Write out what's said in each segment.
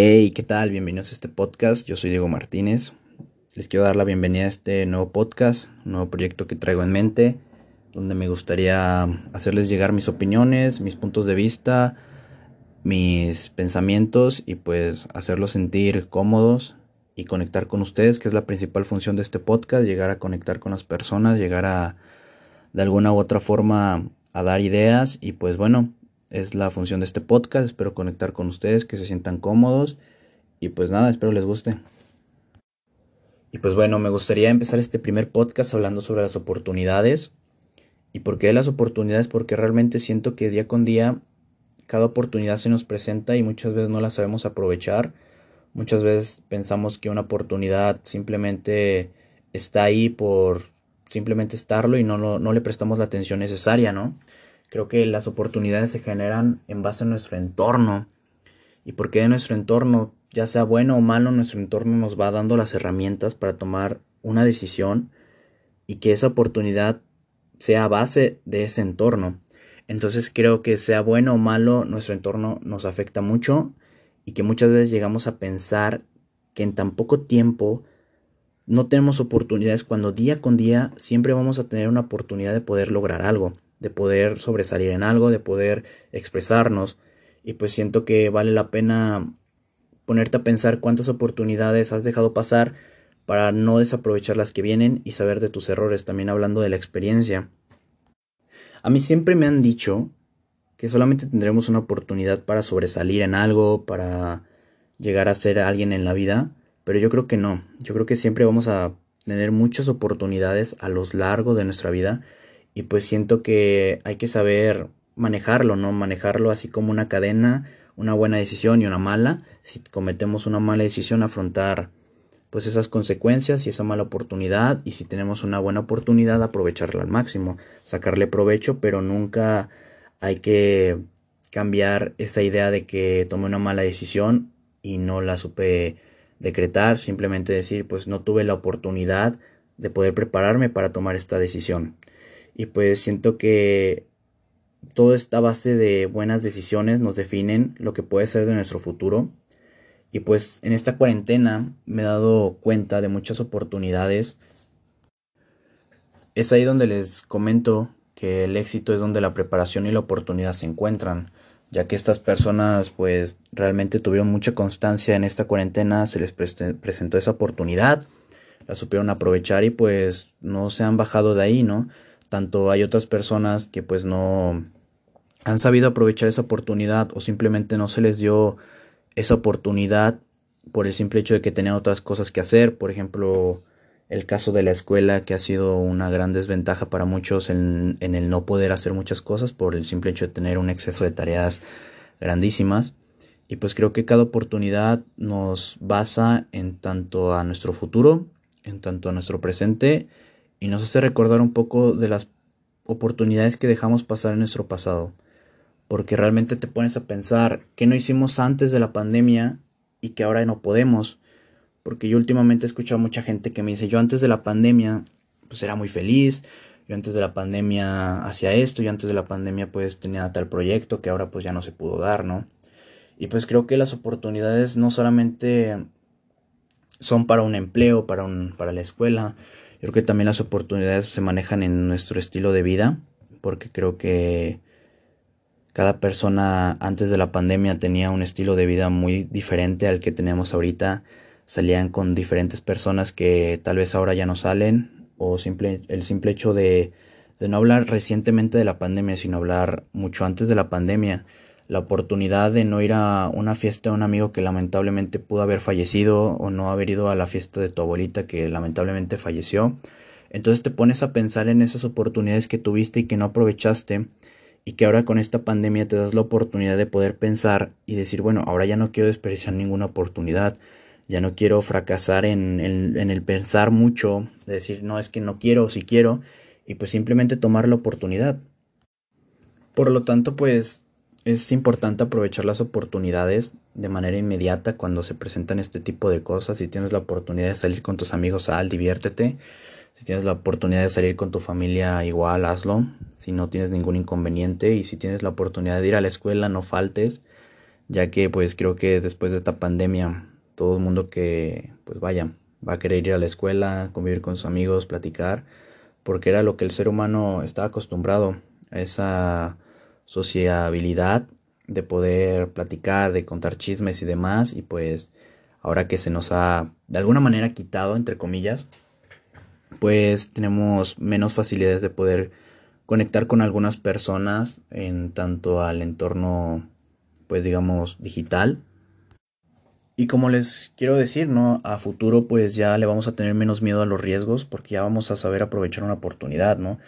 Hey, ¿qué tal? Bienvenidos a este podcast. Yo soy Diego Martínez. Les quiero dar la bienvenida a este nuevo podcast, un nuevo proyecto que traigo en mente, donde me gustaría hacerles llegar mis opiniones, mis puntos de vista, mis pensamientos y pues hacerlos sentir cómodos y conectar con ustedes, que es la principal función de este podcast, llegar a conectar con las personas, llegar a de alguna u otra forma a dar ideas y pues bueno, es la función de este podcast. Espero conectar con ustedes, que se sientan cómodos. Y pues nada, espero les guste. Y pues bueno, me gustaría empezar este primer podcast hablando sobre las oportunidades. ¿Y por qué las oportunidades? Porque realmente siento que día con día cada oportunidad se nos presenta y muchas veces no la sabemos aprovechar. Muchas veces pensamos que una oportunidad simplemente está ahí por simplemente estarlo y no, no, no le prestamos la atención necesaria, ¿no? Creo que las oportunidades se generan en base a nuestro entorno. Y porque de nuestro entorno, ya sea bueno o malo, nuestro entorno nos va dando las herramientas para tomar una decisión y que esa oportunidad sea a base de ese entorno. Entonces creo que sea bueno o malo, nuestro entorno nos afecta mucho y que muchas veces llegamos a pensar que en tan poco tiempo no tenemos oportunidades cuando día con día siempre vamos a tener una oportunidad de poder lograr algo de poder sobresalir en algo, de poder expresarnos. Y pues siento que vale la pena ponerte a pensar cuántas oportunidades has dejado pasar para no desaprovechar las que vienen y saber de tus errores, también hablando de la experiencia. A mí siempre me han dicho que solamente tendremos una oportunidad para sobresalir en algo, para llegar a ser alguien en la vida, pero yo creo que no, yo creo que siempre vamos a tener muchas oportunidades a lo largo de nuestra vida y pues siento que hay que saber manejarlo, ¿no? Manejarlo así como una cadena, una buena decisión y una mala. Si cometemos una mala decisión, afrontar pues esas consecuencias y esa mala oportunidad y si tenemos una buena oportunidad aprovecharla al máximo, sacarle provecho, pero nunca hay que cambiar esa idea de que tomé una mala decisión y no la supe decretar, simplemente decir pues no tuve la oportunidad de poder prepararme para tomar esta decisión y pues siento que toda esta base de buenas decisiones nos definen lo que puede ser de nuestro futuro. Y pues en esta cuarentena me he dado cuenta de muchas oportunidades. Es ahí donde les comento que el éxito es donde la preparación y la oportunidad se encuentran, ya que estas personas pues realmente tuvieron mucha constancia en esta cuarentena, se les presentó esa oportunidad, la supieron aprovechar y pues no se han bajado de ahí, ¿no? Tanto hay otras personas que pues no han sabido aprovechar esa oportunidad o simplemente no se les dio esa oportunidad por el simple hecho de que tenían otras cosas que hacer, por ejemplo, el caso de la escuela que ha sido una gran desventaja para muchos en, en, el no poder hacer muchas cosas por el simple hecho de tener un exceso de tareas grandísimas. Y pues creo que cada oportunidad nos basa en tanto a nuestro futuro, en tanto a nuestro presente y nos hace recordar un poco de las oportunidades que dejamos pasar en nuestro pasado. Porque realmente te pones a pensar qué no hicimos antes de la pandemia y que ahora no podemos. Porque yo últimamente he escuchado mucha gente que me dice, yo antes de la pandemia pues era muy feliz, yo antes de la pandemia hacía esto, yo antes de la pandemia pues tenía tal proyecto que ahora pues ya no se pudo dar, ¿no? Y pues creo que las oportunidades no solamente son para un empleo, para, un, para la escuela, creo que también las oportunidades se manejan en nuestro estilo de vida, porque creo que cada persona antes de la pandemia tenía un estilo de vida muy diferente al que tenemos ahorita. Salían con diferentes personas que tal vez ahora ya no salen, o simple, el simple hecho de, de no hablar recientemente de la pandemia, sino hablar mucho antes de la pandemia la oportunidad de no ir a una fiesta de un amigo que lamentablemente pudo haber fallecido o no haber ido a la fiesta de tu abuelita que lamentablemente falleció. Entonces te pones a pensar en esas oportunidades que tuviste y que no aprovechaste y que ahora con esta pandemia te das la oportunidad de poder pensar y decir, bueno, ahora ya no quiero desperdiciar ninguna oportunidad, ya no quiero fracasar en, en el pensar mucho, de decir, no, es que no quiero o si quiero, y pues simplemente tomar la oportunidad. Por lo tanto, pues es importante aprovechar las oportunidades de manera inmediata cuando se presentan este tipo de cosas. Si tienes la oportunidad de salir con tus amigos, sal, diviértete. Si tienes la oportunidad de salir con tu familia, igual hazlo. Si no tienes ningún inconveniente y si tienes la oportunidad de ir a la escuela, no faltes. ya que pues creo que después de esta pandemia todo el mundo que pues vaya va a querer ir a la escuela, convivir con sus amigos, platicar, porque era lo que el ser humano estaba acostumbrado a esa sociabilidad de poder platicar, de contar chismes y demás, y pues ahora que se nos ha de alguna manera quitado, entre comillas, pues tenemos menos facilidades de poder conectar con algunas personas en tanto al entorno, pues digamos, digital. Y como les quiero decir, ¿no? A futuro pues ya le vamos a tener menos miedo a los riesgos porque ya vamos a saber aprovechar una oportunidad, ¿no?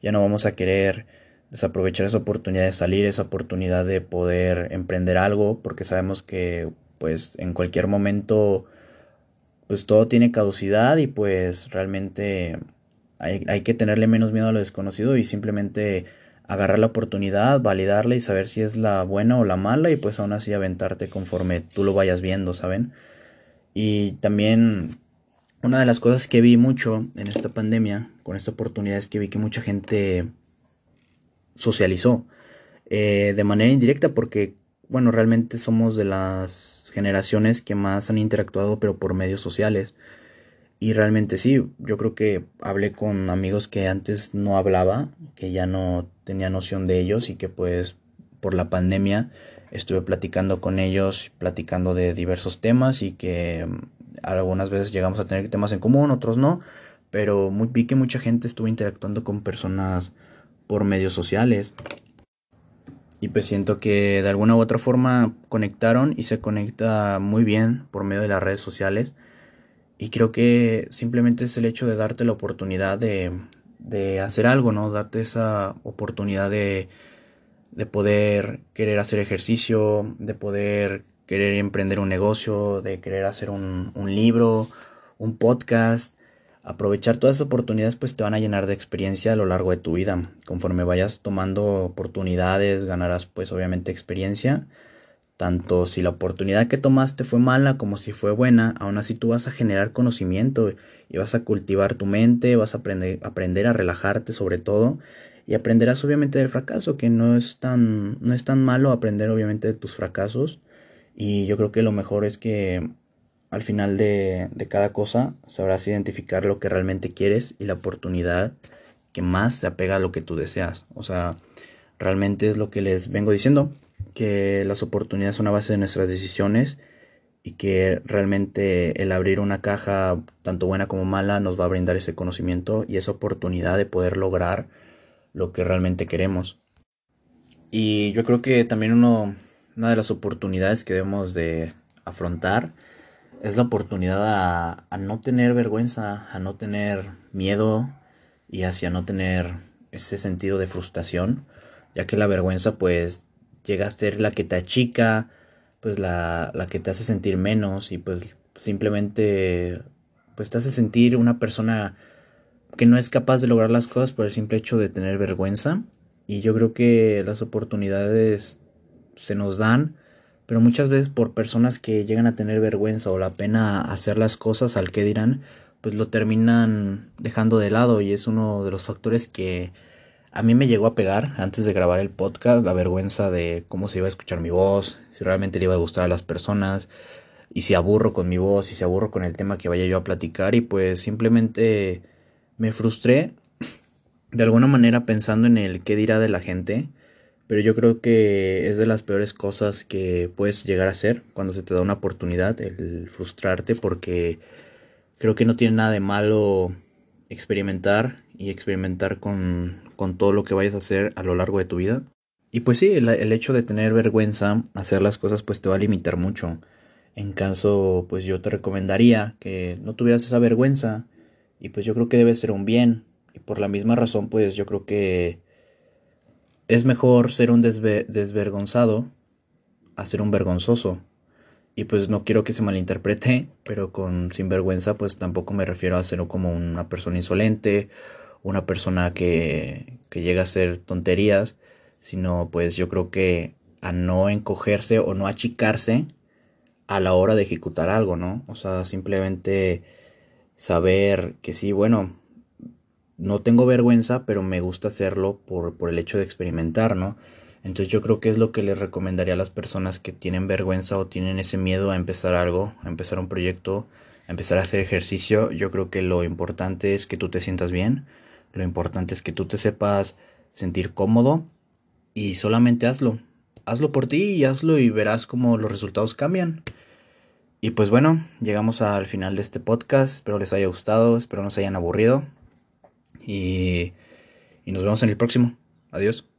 Ya no vamos a querer desaprovechar esa oportunidad de salir, esa oportunidad de poder emprender algo, porque sabemos que pues en cualquier momento pues todo tiene caducidad y pues realmente hay, hay, que tenerle menos miedo a lo desconocido y simplemente agarrar la oportunidad, validarla y saber si es la buena o la mala y pues aún así aventarte conforme tú lo vayas viendo, ¿saben? Y también una de las cosas que vi mucho en esta pandemia, con esta oportunidad, es que vi que mucha gente socializó eh, de manera indirecta porque, bueno, realmente somos de las generaciones que más han interactuado pero por medios sociales. Y realmente sí, yo creo que hablé con amigos que antes no hablaba, que ya no tenía noción de ellos y que pues por la pandemia estuve platicando con ellos, platicando de diversos temas y que mm, algunas veces llegamos a tener temas en común, otros no, pero vi que mucha gente estuvo interactuando con personas por medios sociales. Y pues siento que de alguna u otra forma conectaron y se conecta muy bien por medio de las redes sociales. Y creo que simplemente es el hecho de darte la oportunidad de, de hacer algo, ¿no? Darte esa oportunidad de, de poder querer hacer ejercicio, de poder querer emprender un negocio, de querer hacer un, un libro, un podcast, aprovechar todas esas oportunidades pues te van a llenar de experiencia a lo largo de tu vida. Conforme vayas tomando oportunidades, ganarás pues obviamente experiencia. Tanto si la oportunidad que tomaste fue mala como si fue buena, aún así tú vas a generar conocimiento y vas a cultivar tu mente, vas a aprender, aprender a relajarte sobre todo y aprenderás obviamente del fracaso, que no es tan, no es tan malo aprender obviamente de tus fracasos. Y yo creo que lo mejor es que al final de, cada cosa sabrás identificar lo que realmente quieres y la oportunidad que más se apega a lo que tú deseas. O sea, realmente es lo que les vengo diciendo, que las oportunidades son a base de nuestras decisiones y que realmente el abrir una caja, tanto buena como mala, nos va a brindar ese conocimiento y esa oportunidad de poder lograr lo que realmente queremos. Y yo creo que también uno, una de las oportunidades que debemos de afrontar es la oportunidad a, no tener vergüenza, a no tener miedo y hacia no tener ese sentido de frustración, ya que la vergüenza pues llega a ser la que te achica, pues la, la que te hace sentir menos y pues simplemente pues te hace sentir una persona que no es capaz de lograr las cosas por el simple hecho de tener vergüenza. Y yo creo que las oportunidades se nos dan pero muchas veces por personas que llegan a tener vergüenza o la pena hacer las cosas al que dirán, pues lo terminan dejando de lado y es uno de los factores que a mí me llegó a pegar antes de grabar el podcast, la vergüenza de cómo se iba a escuchar mi voz, si realmente le iba a gustar a las personas y si aburro con mi voz y si aburro con el tema que vaya yo a platicar y pues simplemente me frustré de alguna manera pensando en el qué dirá de la gente pero yo creo que es de las peores cosas que puedes llegar a hacer cuando se te da una oportunidad, el frustrarte, porque creo que no tiene nada de malo experimentar y experimentar con, con todo lo que vayas a hacer a lo largo de tu vida. Y pues sí, el, el, hecho de tener vergüenza, hacer las cosas, pues te va a limitar mucho. En caso, pues yo te recomendaría que no tuvieras esa vergüenza y pues yo creo que debe ser un bien. Y por la misma razón, pues yo creo que es mejor ser un desvergonzado a ser un vergonzoso. Y pues no quiero que se malinterprete, pero con sinvergüenza pues tampoco me refiero a ser como una persona insolente, una persona que, que llega a hacer tonterías, sino pues yo creo que a no encogerse o no achicarse a la hora de ejecutar algo, ¿no? O sea, simplemente saber que sí, bueno, no tengo vergüenza, pero me gusta hacerlo por, por el hecho de experimentar, ¿no? Entonces yo creo que es lo que les recomendaría a las personas que tienen vergüenza o tienen ese miedo a empezar algo, a empezar un proyecto, a empezar a hacer ejercicio. Yo creo que lo importante es que tú te sientas bien, lo importante es que tú te sepas sentir cómodo y solamente hazlo. Hazlo por ti y hazlo y verás cómo los resultados cambian. Y pues bueno, llegamos al final de este podcast. Espero les haya gustado, espero no se hayan aburrido. Y, nos vemos en el próximo. Adiós.